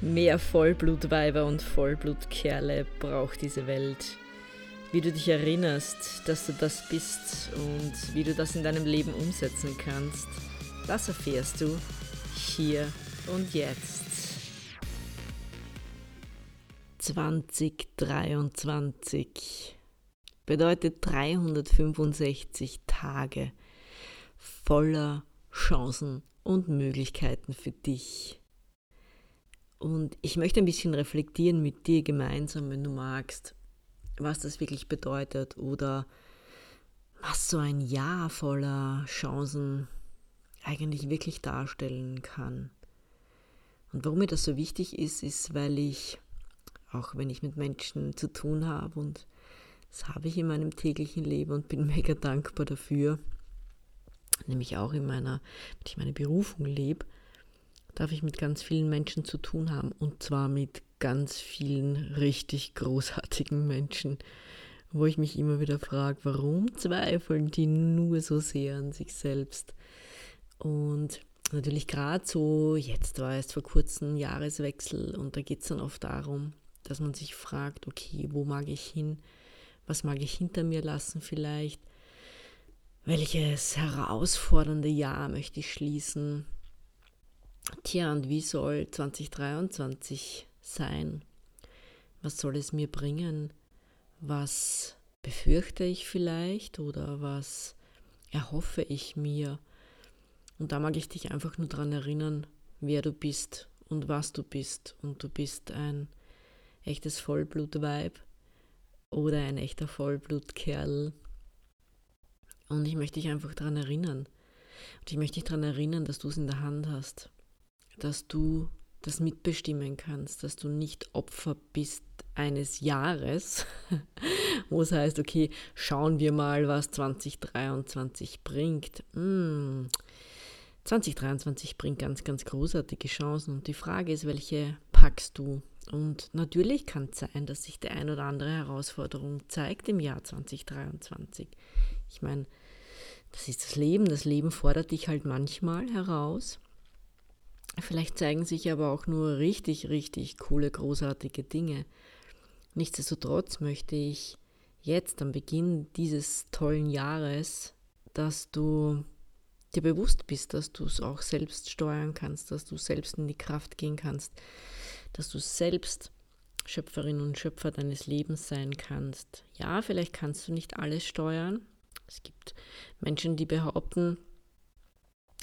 Mehr Vollblutweiber und Vollblutkerle braucht diese Welt. Wie du dich erinnerst, dass du das bist und wie du das in deinem Leben umsetzen kannst, das erfährst du hier und jetzt. 2023 bedeutet 365 Tage voller Chancen und Möglichkeiten für dich. Und ich möchte ein bisschen reflektieren mit dir gemeinsam, wenn du magst, was das wirklich bedeutet oder was so ein Jahr voller Chancen eigentlich wirklich darstellen kann. Und warum mir das so wichtig ist, ist, weil ich, auch wenn ich mit Menschen zu tun habe, und das habe ich in meinem täglichen Leben und bin mega dankbar dafür, nämlich auch in meiner, wenn ich meine Berufung lebe, darf ich mit ganz vielen Menschen zu tun haben und zwar mit ganz vielen richtig großartigen Menschen, wo ich mich immer wieder frage, warum zweifeln die nur so sehr an sich selbst? Und natürlich gerade so, jetzt war es vor kurzem Jahreswechsel und da geht es dann oft darum, dass man sich fragt, okay, wo mag ich hin? Was mag ich hinter mir lassen vielleicht? Welches herausfordernde Jahr möchte ich schließen? Tja, und wie soll 2023 sein? Was soll es mir bringen? Was befürchte ich vielleicht oder was erhoffe ich mir? Und da mag ich dich einfach nur daran erinnern, wer du bist und was du bist. Und du bist ein echtes Vollblutweib oder ein echter Vollblutkerl. Und ich möchte dich einfach daran erinnern. Und ich möchte dich daran erinnern, dass du es in der Hand hast. Dass du das mitbestimmen kannst, dass du nicht Opfer bist eines Jahres, wo es heißt, okay, schauen wir mal, was 2023 bringt. Hm, 2023 bringt ganz, ganz großartige Chancen und die Frage ist, welche packst du? Und natürlich kann es sein, dass sich die ein oder andere Herausforderung zeigt im Jahr 2023. Ich meine, das ist das Leben. Das Leben fordert dich halt manchmal heraus. Vielleicht zeigen sich aber auch nur richtig, richtig coole, großartige Dinge. Nichtsdestotrotz möchte ich jetzt am Beginn dieses tollen Jahres, dass du dir bewusst bist, dass du es auch selbst steuern kannst, dass du selbst in die Kraft gehen kannst, dass du selbst Schöpferin und Schöpfer deines Lebens sein kannst. Ja, vielleicht kannst du nicht alles steuern. Es gibt Menschen, die behaupten,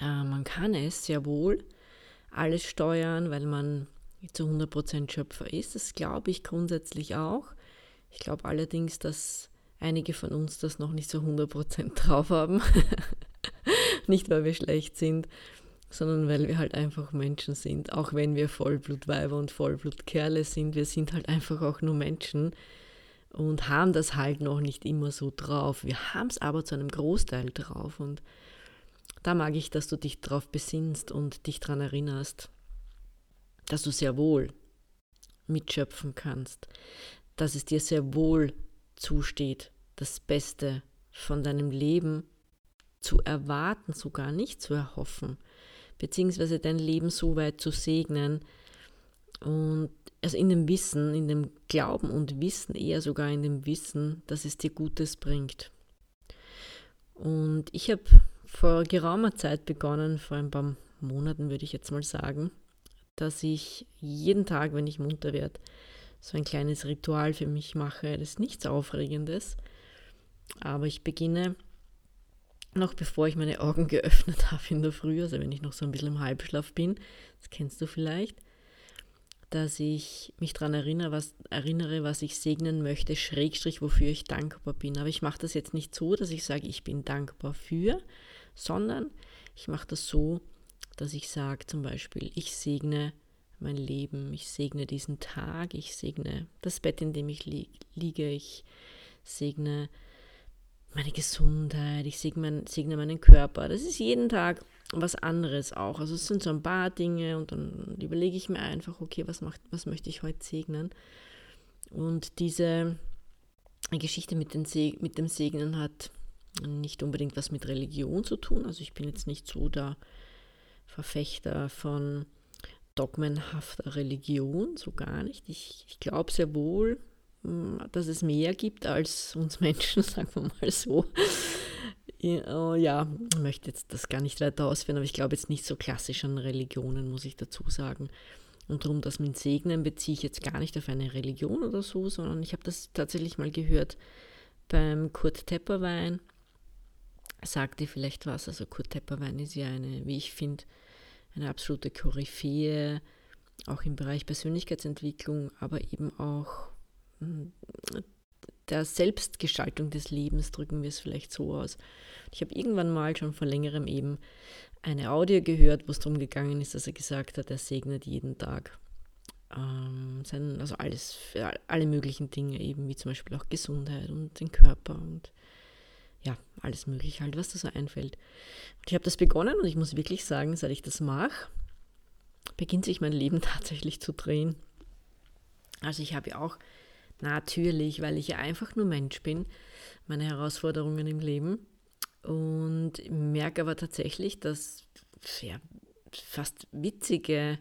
äh, man kann es sehr wohl alles steuern, weil man zu 100% Schöpfer ist. Das glaube ich grundsätzlich auch. Ich glaube allerdings, dass einige von uns das noch nicht so 100% drauf haben. Nicht, weil wir schlecht sind, sondern weil wir halt einfach Menschen sind. Auch wenn wir Vollblutweiber und Vollblutkerle sind, wir sind halt einfach auch nur Menschen und haben das halt noch nicht immer so drauf. Wir haben es aber zu einem Großteil drauf und da mag ich, dass du dich drauf besinnst und dich daran erinnerst, dass du sehr wohl mitschöpfen kannst, dass es dir sehr wohl zusteht, das Beste von deinem Leben zu erwarten, sogar nicht zu erhoffen, beziehungsweise dein Leben so weit zu segnen und also in dem Wissen, in dem Glauben und Wissen, eher sogar in dem Wissen, dass es dir Gutes bringt. Und ich habe vor geraumer Zeit begonnen, vor ein paar Monaten würde ich jetzt mal sagen, dass ich jeden Tag, wenn ich munter werde, so ein kleines Ritual für mich mache. Das ist nichts Aufregendes, aber ich beginne noch bevor ich meine Augen geöffnet habe in der Früh, also wenn ich noch so ein bisschen im Halbschlaf bin, das kennst du vielleicht, dass ich mich daran erinnere was, erinnere, was ich segnen möchte, Schrägstrich, wofür ich dankbar bin. Aber ich mache das jetzt nicht so, dass ich sage, ich bin dankbar für, sondern ich mache das so, dass ich sage zum Beispiel, ich segne mein Leben, ich segne diesen Tag, ich segne das Bett, in dem ich li liege, ich segne meine Gesundheit, ich segne, segne meinen Körper. Das ist jeden Tag was anderes auch. Also es sind so ein paar Dinge und dann überlege ich mir einfach, okay, was, macht, was möchte ich heute segnen? Und diese Geschichte mit, den mit dem Segnen hat nicht unbedingt was mit Religion zu tun. Also ich bin jetzt nicht so der Verfechter von dogmenhafter Religion, so gar nicht. Ich, ich glaube sehr wohl, hm, dass es mehr gibt als uns Menschen, sagen wir mal so. Oh ja, ich möchte jetzt das gar nicht weiter ausführen, aber ich glaube jetzt nicht so klassisch an Religionen, muss ich dazu sagen. Und darum, dass mit Segnen beziehe ich jetzt gar nicht auf eine Religion oder so, sondern ich habe das tatsächlich mal gehört beim Kurt Tepperwein. Sagt ihr vielleicht was? Also Kurt Tepperwein ist ja eine, wie ich finde, eine absolute Koryphäe, auch im Bereich Persönlichkeitsentwicklung, aber eben auch hm, der Selbstgestaltung des Lebens, drücken wir es vielleicht so aus. Ich habe irgendwann mal schon vor längerem eben eine Audio gehört, wo es darum gegangen ist, dass er gesagt hat, er segnet jeden Tag. Ähm, sein, also alles, alle möglichen Dinge eben, wie zum Beispiel auch Gesundheit und den Körper und ja, alles mögliche halt, was da so einfällt. Ich habe das begonnen und ich muss wirklich sagen, seit ich das mache, beginnt sich mein Leben tatsächlich zu drehen. Also ich habe ja auch natürlich, weil ich ja einfach nur Mensch bin, meine Herausforderungen im Leben und merke aber tatsächlich, dass ja, fast witzige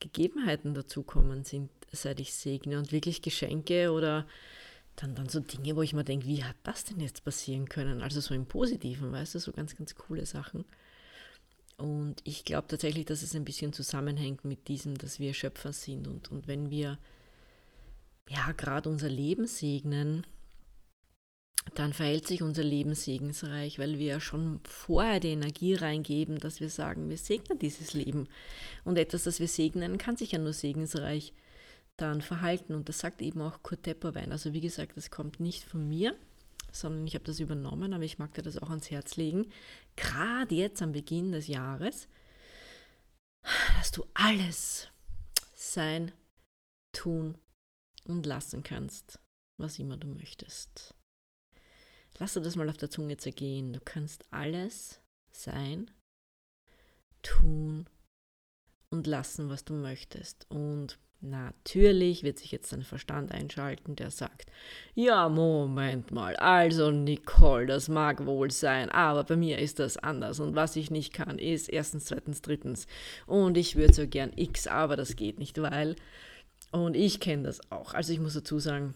Gegebenheiten dazukommen sind, seit ich segne und wirklich Geschenke oder dann, dann so Dinge, wo ich mir denke, wie hat das denn jetzt passieren können? Also so im Positiven, weißt du, so ganz, ganz coole Sachen. Und ich glaube tatsächlich, dass es ein bisschen zusammenhängt mit diesem, dass wir Schöpfer sind. Und, und wenn wir ja gerade unser Leben segnen, dann verhält sich unser Leben segensreich, weil wir ja schon vorher die Energie reingeben, dass wir sagen, wir segnen dieses Leben. Und etwas, das wir segnen, kann sich ja nur segensreich dann verhalten. Und das sagt eben auch Kurt Tepperwein. Also wie gesagt, das kommt nicht von mir, sondern ich habe das übernommen, aber ich mag dir das auch ans Herz legen. Gerade jetzt am Beginn des Jahres, dass du alles sein, tun und lassen kannst, was immer du möchtest. Lass dir das mal auf der Zunge zergehen. Du kannst alles sein, tun und lassen, was du möchtest. Und Natürlich wird sich jetzt dein Verstand einschalten, der sagt, ja, Moment mal, also Nicole, das mag wohl sein, aber bei mir ist das anders und was ich nicht kann, ist erstens, zweitens, drittens und ich würde so gern X, aber das geht nicht, weil und ich kenne das auch. Also ich muss dazu sagen,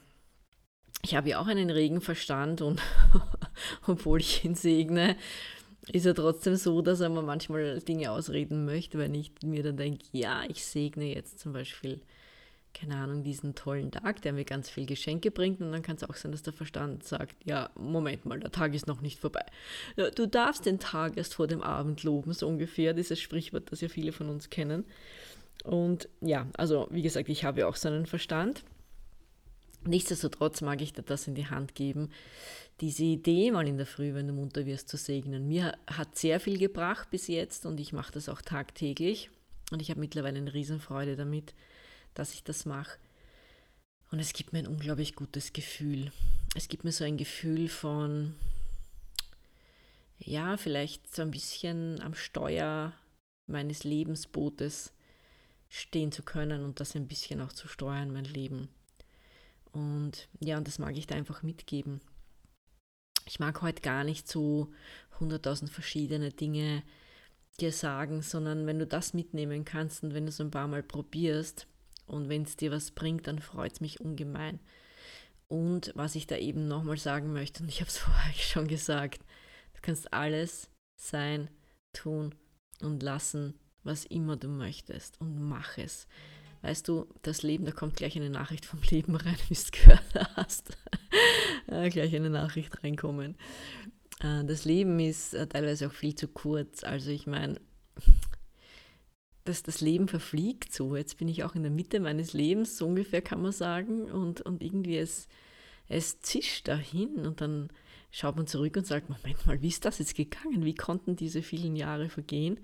ich habe ja auch einen regen Verstand und obwohl ich ihn segne, ist er trotzdem so, dass er mir manchmal Dinge ausreden möchte, wenn ich mir dann denke, ja, ich segne jetzt zum Beispiel, keine Ahnung, diesen tollen Tag, der mir ganz viel Geschenke bringt. Und dann kann es auch sein, dass der Verstand sagt, ja, Moment mal, der Tag ist noch nicht vorbei. Du darfst den Tag erst vor dem Abend loben, so ungefähr, dieses Sprichwort, das ja viele von uns kennen. Und ja, also wie gesagt, ich habe ja auch so einen Verstand. Nichtsdestotrotz mag ich dir das in die Hand geben, diese Idee mal in der Früh, wenn du munter wirst, zu segnen. Mir hat sehr viel gebracht bis jetzt und ich mache das auch tagtäglich und ich habe mittlerweile eine Riesenfreude damit, dass ich das mache. Und es gibt mir ein unglaublich gutes Gefühl. Es gibt mir so ein Gefühl von, ja, vielleicht so ein bisschen am Steuer meines Lebensbootes stehen zu können und das ein bisschen auch zu steuern, mein Leben. Und ja, und das mag ich da einfach mitgeben. Ich mag heute gar nicht so hunderttausend verschiedene Dinge dir sagen, sondern wenn du das mitnehmen kannst und wenn du es ein paar Mal probierst und wenn es dir was bringt, dann freut es mich ungemein. Und was ich da eben nochmal sagen möchte, und ich habe es vorher schon gesagt, du kannst alles sein, tun und lassen, was immer du möchtest und mach es. Weißt du, das Leben, da kommt gleich eine Nachricht vom Leben rein, wie du es gehört hast. Äh, gleich eine Nachricht reinkommen. Äh, das Leben ist äh, teilweise auch viel zu kurz. Also ich meine, das, das Leben verfliegt so. Jetzt bin ich auch in der Mitte meines Lebens, so ungefähr kann man sagen. Und, und irgendwie es, es zischt dahin und dann schaut man zurück und sagt, Moment mal, wie ist das jetzt gegangen? Wie konnten diese vielen Jahre vergehen?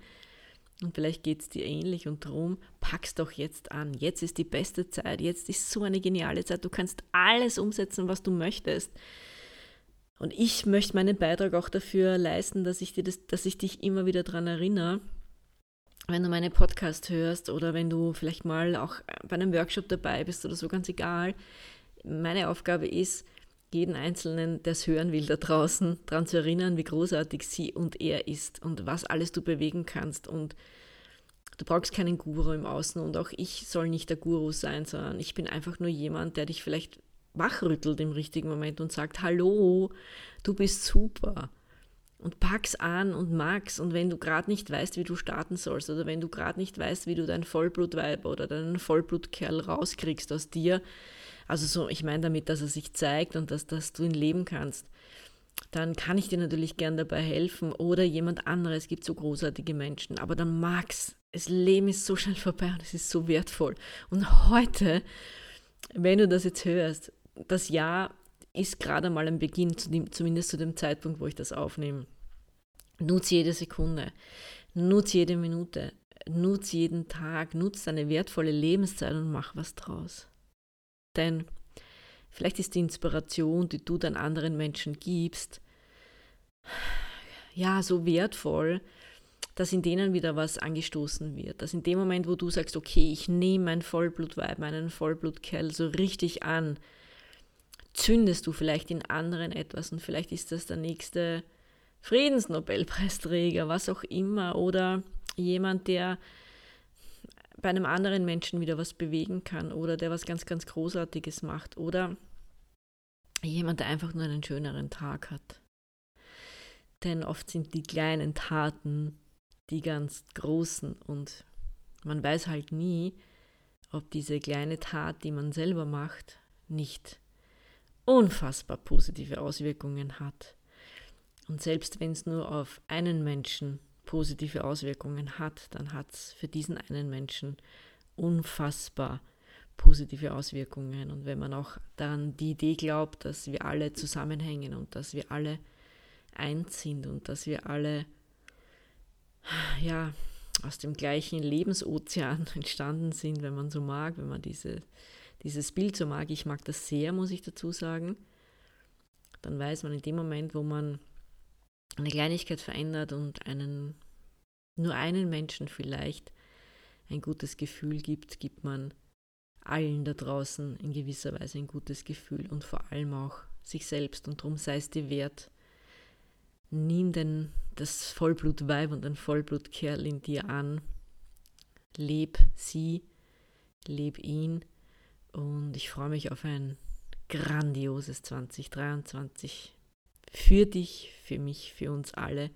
Und vielleicht geht es dir ähnlich und darum, pack's doch jetzt an. Jetzt ist die beste Zeit. Jetzt ist so eine geniale Zeit. Du kannst alles umsetzen, was du möchtest. Und ich möchte meinen Beitrag auch dafür leisten, dass ich, dir das, dass ich dich immer wieder daran erinnere, wenn du meine Podcast hörst oder wenn du vielleicht mal auch bei einem Workshop dabei bist oder so, ganz egal. Meine Aufgabe ist, jeden Einzelnen, der es hören will da draußen, daran zu erinnern, wie großartig sie und er ist und was alles du bewegen kannst und Du brauchst keinen Guru im Außen und auch ich soll nicht der Guru sein, sondern ich bin einfach nur jemand, der dich vielleicht wachrüttelt im richtigen Moment und sagt, hallo, du bist super. Und pack's an und mag's. Und wenn du gerade nicht weißt, wie du starten sollst, oder wenn du gerade nicht weißt, wie du dein Vollblutweib oder deinen Vollblutkerl rauskriegst aus dir, also so, ich meine damit, dass er sich zeigt und dass, dass du ihn leben kannst, dann kann ich dir natürlich gern dabei helfen oder jemand anderes. Es gibt so großartige Menschen, aber dann mag's. Das Leben ist so schnell vorbei und es ist so wertvoll. Und heute, wenn du das jetzt hörst, das Jahr ist gerade mal ein Beginn, zumindest zu dem Zeitpunkt, wo ich das aufnehme. Nutz jede Sekunde, nutz jede Minute, nutz jeden Tag, nutz deine wertvolle Lebenszeit und mach was draus. Denn vielleicht ist die Inspiration, die du dann anderen Menschen gibst, ja, so wertvoll, dass in denen wieder was angestoßen wird. Dass in dem Moment, wo du sagst, okay, ich nehme mein Vollblutweib, meinen Vollblutkerl so richtig an, zündest du vielleicht in anderen etwas und vielleicht ist das der nächste Friedensnobelpreisträger, was auch immer, oder jemand, der bei einem anderen Menschen wieder was bewegen kann oder der was ganz, ganz Großartiges macht oder jemand, der einfach nur einen schöneren Tag hat. Denn oft sind die kleinen Taten die ganz großen und man weiß halt nie, ob diese kleine Tat, die man selber macht, nicht unfassbar positive Auswirkungen hat. Und selbst wenn es nur auf einen Menschen positive Auswirkungen hat, dann hat es für diesen einen Menschen unfassbar positive Auswirkungen. Und wenn man auch daran die Idee glaubt, dass wir alle zusammenhängen und dass wir alle eins sind und dass wir alle ja, aus dem gleichen Lebensozean entstanden sind, wenn man so mag, wenn man diese dieses Bild so mag, ich mag das sehr, muss ich dazu sagen, dann weiß man in dem Moment, wo man eine Kleinigkeit verändert und einen, nur einen Menschen vielleicht ein gutes Gefühl gibt, gibt man allen da draußen in gewisser Weise ein gutes Gefühl und vor allem auch sich selbst. Und darum sei es dir wert, nimm denn das Vollblutweib und ein Vollblutkerl in dir an, leb sie, leb ihn und ich freue mich auf ein grandioses 2023 für dich, für mich, für uns alle.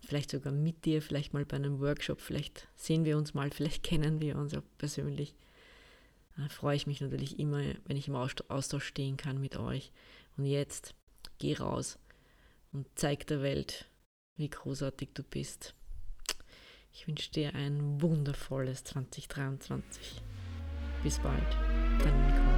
Vielleicht sogar mit dir, vielleicht mal bei einem Workshop, vielleicht sehen wir uns mal, vielleicht kennen wir uns auch persönlich. Da freue ich mich natürlich immer, wenn ich im Austausch stehen kann mit euch. Und jetzt geh raus und zeig der Welt, wie großartig du bist. Ich wünsche dir ein wundervolles 2023. Bis bald. Dann